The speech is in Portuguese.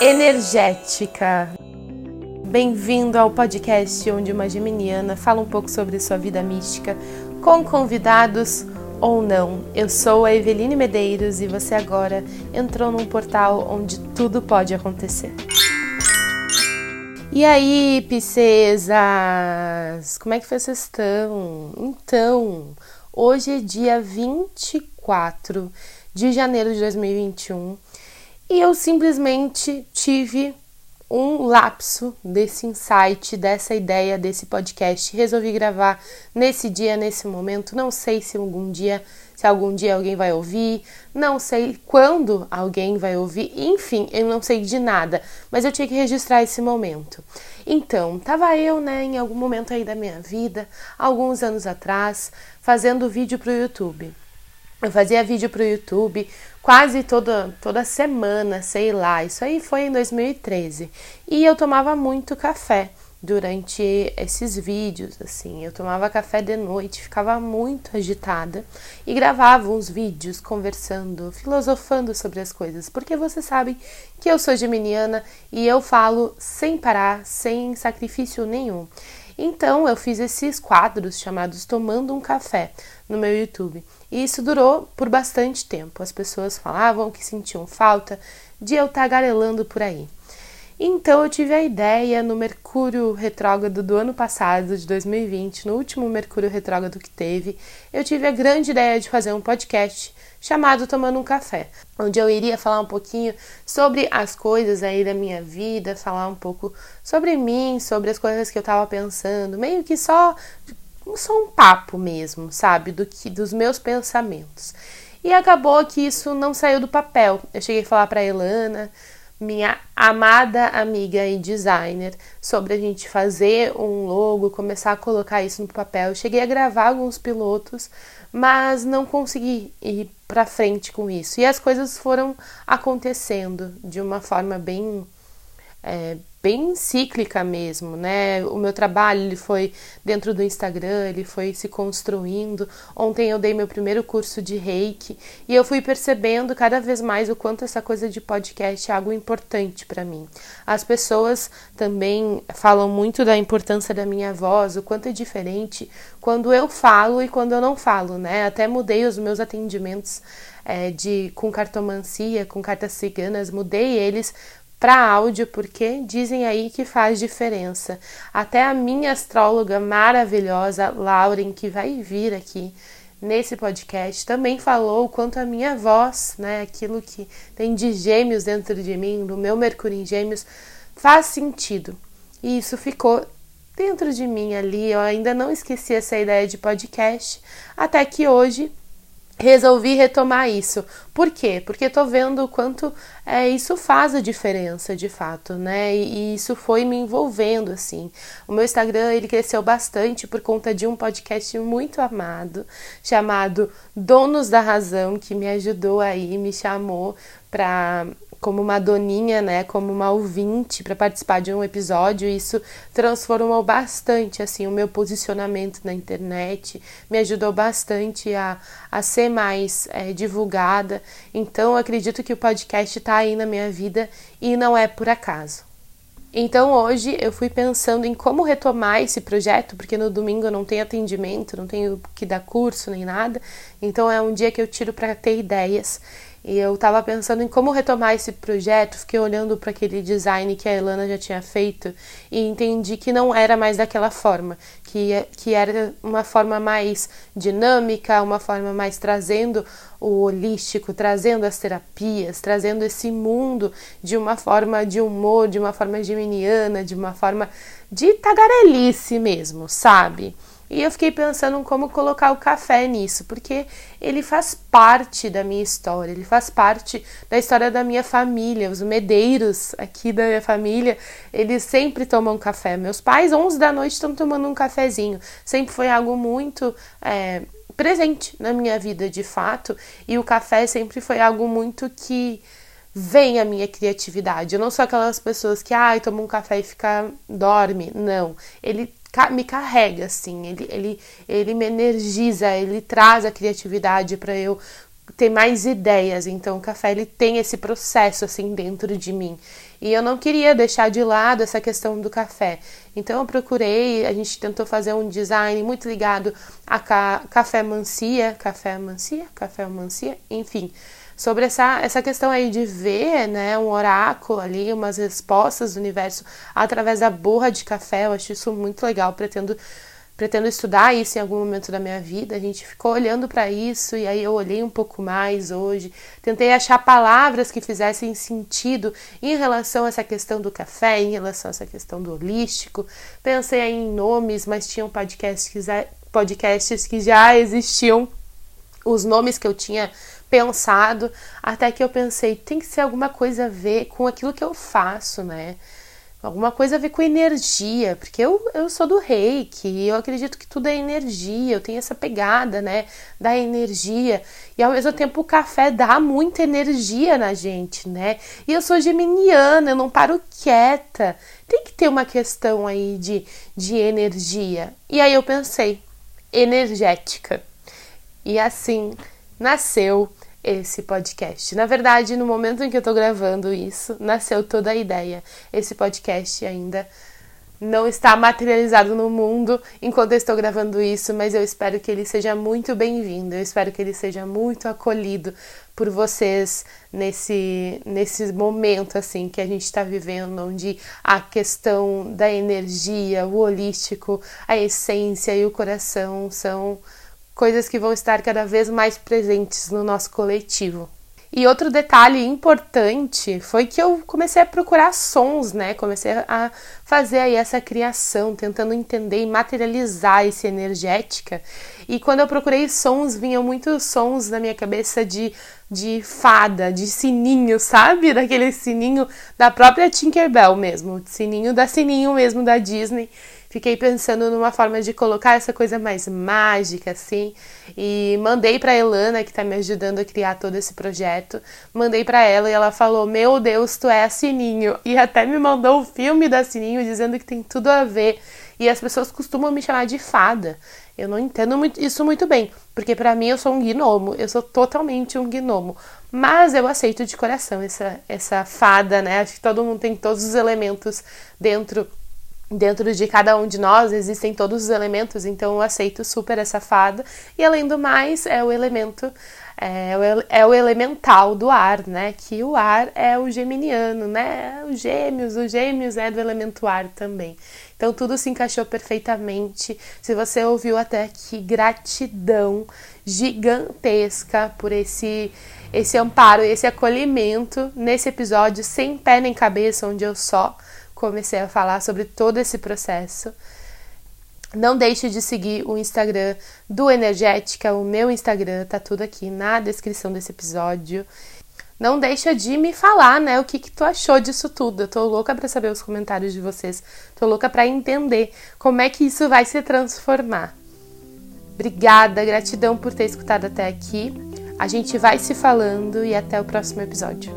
energética. Bem-vindo ao podcast onde uma geminiana fala um pouco sobre sua vida mística com convidados ou não. Eu sou a Eveline Medeiros e você agora entrou num portal onde tudo pode acontecer. E aí, princesas? Como é que vocês estão? Então, hoje é dia 24 de janeiro de 2021 e eu simplesmente tive um lapso desse insight, dessa ideia desse podcast. Resolvi gravar nesse dia, nesse momento. Não sei se algum dia, se algum dia alguém vai ouvir, não sei quando alguém vai ouvir, enfim, eu não sei de nada, mas eu tinha que registrar esse momento. Então, tava eu, né, em algum momento aí da minha vida, alguns anos atrás, fazendo vídeo pro YouTube. Eu fazia vídeo pro YouTube quase toda, toda semana, sei lá. Isso aí foi em 2013. E eu tomava muito café durante esses vídeos, assim. Eu tomava café de noite, ficava muito agitada e gravava uns vídeos conversando, filosofando sobre as coisas, porque vocês sabem que eu sou geminiana e eu falo sem parar, sem sacrifício nenhum. Então eu fiz esses quadros chamados Tomando um Café no meu YouTube. E isso durou por bastante tempo. As pessoas falavam que sentiam falta de eu tagarelando por aí. Então eu tive a ideia no Mercúrio retrógrado do ano passado, de 2020, no último Mercúrio retrógrado que teve, eu tive a grande ideia de fazer um podcast chamado Tomando um Café, onde eu iria falar um pouquinho sobre as coisas aí da minha vida, falar um pouco sobre mim, sobre as coisas que eu tava pensando, meio que só só um papo mesmo, sabe, do que dos meus pensamentos. E acabou que isso não saiu do papel. Eu cheguei a falar para Elana, minha amada amiga e designer, sobre a gente fazer um logo, começar a colocar isso no papel. Eu cheguei a gravar alguns pilotos, mas não consegui ir para frente com isso. E as coisas foram acontecendo de uma forma bem é, bem cíclica mesmo, né? O meu trabalho ele foi dentro do Instagram, ele foi se construindo. Ontem eu dei meu primeiro curso de Reiki e eu fui percebendo cada vez mais o quanto essa coisa de podcast é algo importante para mim. As pessoas também falam muito da importância da minha voz, o quanto é diferente quando eu falo e quando eu não falo, né? Até mudei os meus atendimentos é, de com cartomancia, com cartas ciganas, mudei eles para áudio, porque dizem aí que faz diferença. Até a minha astróloga maravilhosa, Lauren, que vai vir aqui nesse podcast, também falou o quanto a minha voz, né, aquilo que tem de gêmeos dentro de mim, do meu Mercúrio em Gêmeos, faz sentido. E isso ficou dentro de mim ali. Eu ainda não esqueci essa ideia de podcast, até que hoje resolvi retomar isso. Por quê? Porque tô vendo o quanto é, isso faz a diferença de fato, né? E, e, isso foi me envolvendo assim. O meu Instagram ele cresceu bastante por conta de um podcast muito amado chamado Donos da Razão que me ajudou aí, me chamou para como uma doninha, né, como uma ouvinte para participar de um episódio, isso transformou bastante assim o meu posicionamento na internet, me ajudou bastante a, a ser mais é, divulgada. Então, acredito que o podcast está aí na minha vida e não é por acaso. Então hoje eu fui pensando em como retomar esse projeto, porque no domingo eu não tenho atendimento, não tenho que dar curso nem nada. Então é um dia que eu tiro para ter ideias. E eu estava pensando em como retomar esse projeto, fiquei olhando para aquele design que a Elana já tinha feito e entendi que não era mais daquela forma, que, que era uma forma mais dinâmica, uma forma mais trazendo o holístico, trazendo as terapias, trazendo esse mundo de uma forma de humor, de uma forma geminiana, de uma forma de tagarelice mesmo, sabe? E eu fiquei pensando como colocar o café nisso, porque ele faz parte da minha história, ele faz parte da história da minha família. Os medeiros aqui da minha família, eles sempre tomam café. Meus pais, 11 da noite, estão tomando um cafezinho. Sempre foi algo muito é, presente na minha vida, de fato, e o café sempre foi algo muito que vem a minha criatividade. Eu não sou aquelas pessoas que, ai, ah, toma um café e fica dorme. Não. Ele me carrega, assim, ele, ele, ele me energiza, ele traz a criatividade para eu ter mais ideias. Então o café ele tem esse processo assim dentro de mim. E eu não queria deixar de lado essa questão do café. Então eu procurei, a gente tentou fazer um design muito ligado a ca café mancia, café mancia, café mancia, enfim, sobre essa, essa questão aí de ver, né, um oráculo ali, umas respostas do universo através da borra de café. Eu acho isso muito legal, pretendo pretendo estudar isso em algum momento da minha vida. A gente ficou olhando para isso e aí eu olhei um pouco mais hoje. Tentei achar palavras que fizessem sentido em relação a essa questão do café, em relação a essa questão do holístico. Pensei em nomes, mas tinham podcasts que podcasts que já existiam, os nomes que eu tinha pensado, até que eu pensei, tem que ser alguma coisa a ver com aquilo que eu faço, né? alguma coisa a ver com energia, porque eu, eu sou do reiki eu acredito que tudo é energia, eu tenho essa pegada, né, da energia, e ao mesmo tempo o café dá muita energia na gente, né, e eu sou geminiana, eu não paro quieta, tem que ter uma questão aí de, de energia, e aí eu pensei, energética, e assim nasceu esse podcast. Na verdade, no momento em que eu tô gravando isso, nasceu toda a ideia. Esse podcast ainda não está materializado no mundo enquanto eu estou gravando isso, mas eu espero que ele seja muito bem-vindo. Eu espero que ele seja muito acolhido por vocês nesse nesse momento assim que a gente está vivendo, onde a questão da energia, o holístico, a essência e o coração são coisas que vão estar cada vez mais presentes no nosso coletivo. E outro detalhe importante foi que eu comecei a procurar sons, né? Comecei a fazer aí essa criação, tentando entender e materializar essa energética. E quando eu procurei sons, vinham muitos sons na minha cabeça de, de fada, de sininho, sabe? Daquele sininho da própria Tinkerbell mesmo, sininho da sininho mesmo da Disney fiquei pensando numa forma de colocar essa coisa mais mágica, assim, e mandei para Elana, que está me ajudando a criar todo esse projeto, mandei para ela e ela falou: Meu Deus, tu é a Sininho, e até me mandou o filme da Sininho dizendo que tem tudo a ver. E as pessoas costumam me chamar de fada. Eu não entendo muito, isso muito bem, porque para mim eu sou um gnomo, eu sou totalmente um gnomo. Mas eu aceito de coração essa, essa fada, né? Acho que todo mundo tem todos os elementos dentro dentro de cada um de nós existem todos os elementos, então eu aceito super essa fada. E além do mais, é o elemento, é o, é o elemental do ar, né? Que o ar é o geminiano, né? Os gêmeos, os gêmeos é do elemento ar também. Então tudo se encaixou perfeitamente. Se você ouviu até aqui, gratidão gigantesca por esse esse amparo, esse acolhimento nesse episódio sem pé nem cabeça, onde eu só comecei a falar sobre todo esse processo. Não deixe de seguir o Instagram do Energética, o meu Instagram, tá tudo aqui na descrição desse episódio. Não deixa de me falar, né, o que, que tu achou disso tudo. Eu tô louca para saber os comentários de vocês. Tô louca para entender como é que isso vai se transformar. Obrigada, gratidão por ter escutado até aqui. A gente vai se falando e até o próximo episódio.